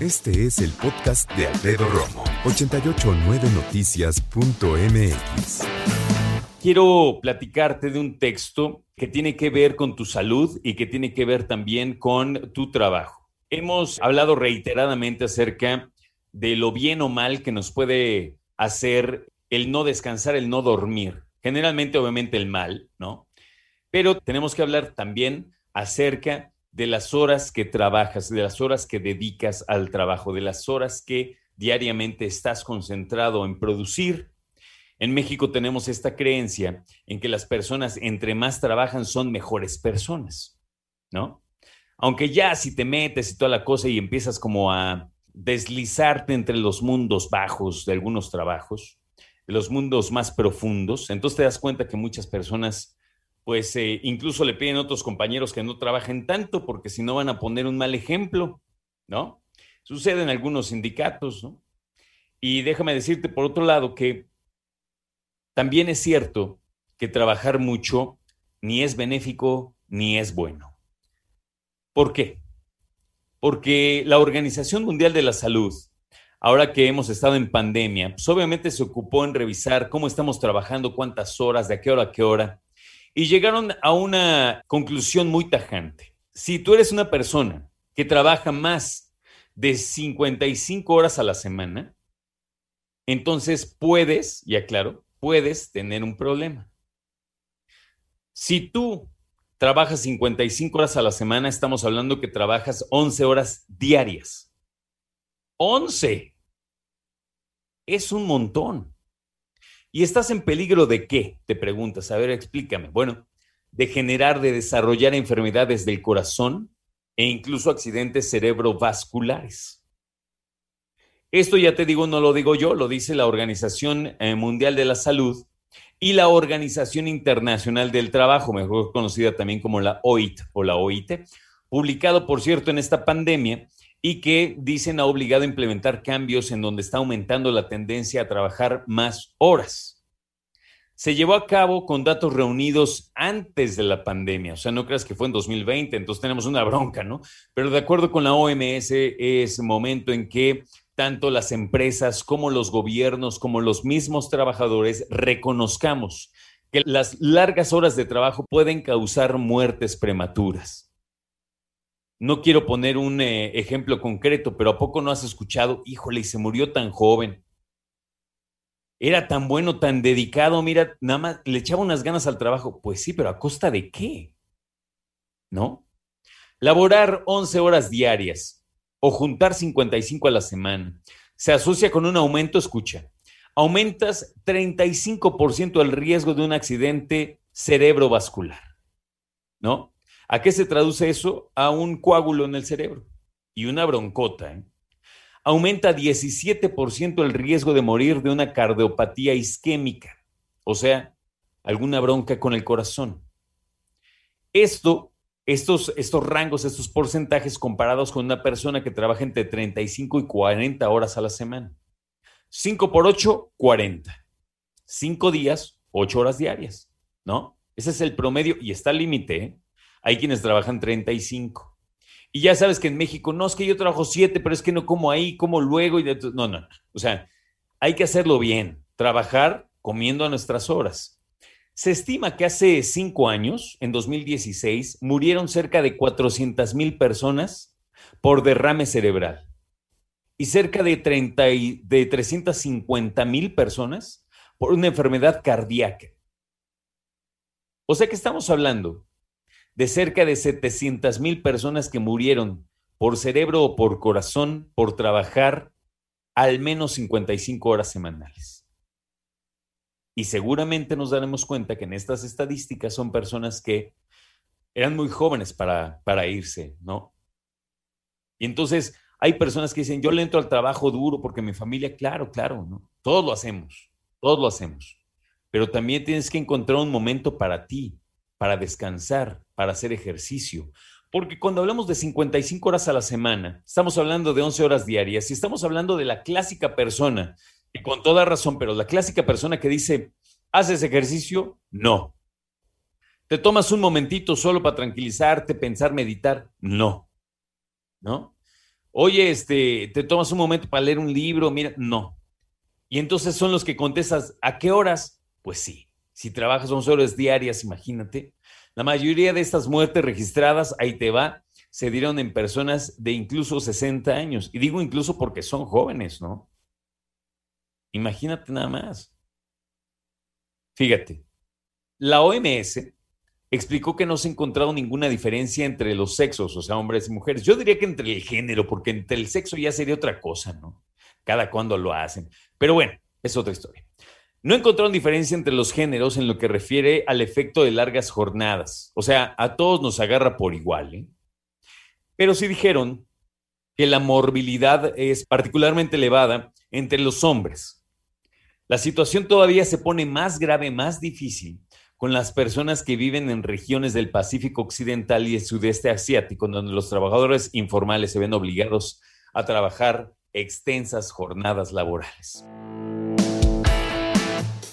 Este es el podcast de Alfredo Romo. 889noticias.mx. Quiero platicarte de un texto que tiene que ver con tu salud y que tiene que ver también con tu trabajo. Hemos hablado reiteradamente acerca de lo bien o mal que nos puede hacer el no descansar, el no dormir. Generalmente, obviamente, el mal, ¿no? Pero tenemos que hablar también acerca de las horas que trabajas, de las horas que dedicas al trabajo, de las horas que diariamente estás concentrado en producir. En México tenemos esta creencia en que las personas entre más trabajan son mejores personas, ¿no? Aunque ya si te metes y toda la cosa y empiezas como a deslizarte entre los mundos bajos de algunos trabajos, los mundos más profundos, entonces te das cuenta que muchas personas pues eh, incluso le piden a otros compañeros que no trabajen tanto porque si no van a poner un mal ejemplo, ¿no? Sucede en algunos sindicatos, ¿no? Y déjame decirte por otro lado que también es cierto que trabajar mucho ni es benéfico ni es bueno. ¿Por qué? Porque la Organización Mundial de la Salud, ahora que hemos estado en pandemia, pues obviamente se ocupó en revisar cómo estamos trabajando, cuántas horas, de a qué hora a qué hora, y llegaron a una conclusión muy tajante. Si tú eres una persona que trabaja más de 55 horas a la semana, entonces puedes, ya claro, puedes tener un problema. Si tú trabajas 55 horas a la semana, estamos hablando que trabajas 11 horas diarias. 11. Es un montón. ¿Y estás en peligro de qué? Te preguntas. A ver, explícame. Bueno, de generar, de desarrollar enfermedades del corazón e incluso accidentes cerebrovasculares. Esto ya te digo, no lo digo yo, lo dice la Organización eh, Mundial de la Salud y la Organización Internacional del Trabajo, mejor conocida también como la OIT o la OIT, publicado, por cierto, en esta pandemia y que dicen ha obligado a implementar cambios en donde está aumentando la tendencia a trabajar más horas. Se llevó a cabo con datos reunidos antes de la pandemia, o sea, no creas que fue en 2020, entonces tenemos una bronca, ¿no? Pero de acuerdo con la OMS es momento en que tanto las empresas como los gobiernos, como los mismos trabajadores, reconozcamos que las largas horas de trabajo pueden causar muertes prematuras. No quiero poner un eh, ejemplo concreto, pero ¿a poco no has escuchado? Híjole, y se murió tan joven. Era tan bueno, tan dedicado, mira, nada más le echaba unas ganas al trabajo. Pues sí, pero ¿a costa de qué? ¿No? Laborar 11 horas diarias, o juntar 55 a la semana. Se asocia con un aumento, escucha, aumentas 35% el riesgo de un accidente cerebrovascular, ¿no? ¿A qué se traduce eso? A un coágulo en el cerebro y una broncota. ¿eh? Aumenta 17% el riesgo de morir de una cardiopatía isquémica, o sea, alguna bronca con el corazón. Esto estos, estos rangos, estos porcentajes comparados con una persona que trabaja entre 35 y 40 horas a la semana. 5 por 8, 40. 5 días, 8 horas diarias, ¿no? Ese es el promedio y está al límite. ¿eh? Hay quienes trabajan 35. Y ya sabes que en México, no es que yo trabajo 7, pero es que no como ahí, como luego. Y no, no, no. O sea, hay que hacerlo bien, trabajar comiendo a nuestras horas. Se estima que hace cinco años, en 2016, murieron cerca de 400 mil personas por derrame cerebral y cerca de, 30 de 350 mil personas por una enfermedad cardíaca. O sea que estamos hablando de cerca de 700 mil personas que murieron por cerebro o por corazón por trabajar al menos 55 horas semanales. Y seguramente nos daremos cuenta que en estas estadísticas son personas que eran muy jóvenes para, para irse, ¿no? Y entonces hay personas que dicen, yo le entro al trabajo duro porque mi familia, claro, claro, ¿no? Todos lo hacemos, todos lo hacemos. Pero también tienes que encontrar un momento para ti, para descansar, para hacer ejercicio. Porque cuando hablamos de 55 horas a la semana, estamos hablando de 11 horas diarias y estamos hablando de la clásica persona, y con toda razón, pero la clásica persona que dice, ¿haces ejercicio? No. ¿Te tomas un momentito solo para tranquilizarte, pensar, meditar? No. ¿No? Oye, este, ¿te tomas un momento para leer un libro? Mira, no. Y entonces son los que contestas, ¿a qué horas? Pues sí. Si trabajas 11 horas diarias, imagínate. La mayoría de estas muertes registradas, ahí te va, se dieron en personas de incluso 60 años. Y digo incluso porque son jóvenes, ¿no? Imagínate nada más. Fíjate, la OMS explicó que no se ha encontrado ninguna diferencia entre los sexos, o sea, hombres y mujeres. Yo diría que entre el género, porque entre el sexo ya sería otra cosa, ¿no? Cada cuando lo hacen. Pero bueno, es otra historia. No encontraron diferencia entre los géneros en lo que refiere al efecto de largas jornadas. O sea, a todos nos agarra por igual. ¿eh? Pero sí dijeron que la morbilidad es particularmente elevada entre los hombres. La situación todavía se pone más grave, más difícil con las personas que viven en regiones del Pacífico Occidental y el sudeste asiático, donde los trabajadores informales se ven obligados a trabajar extensas jornadas laborales.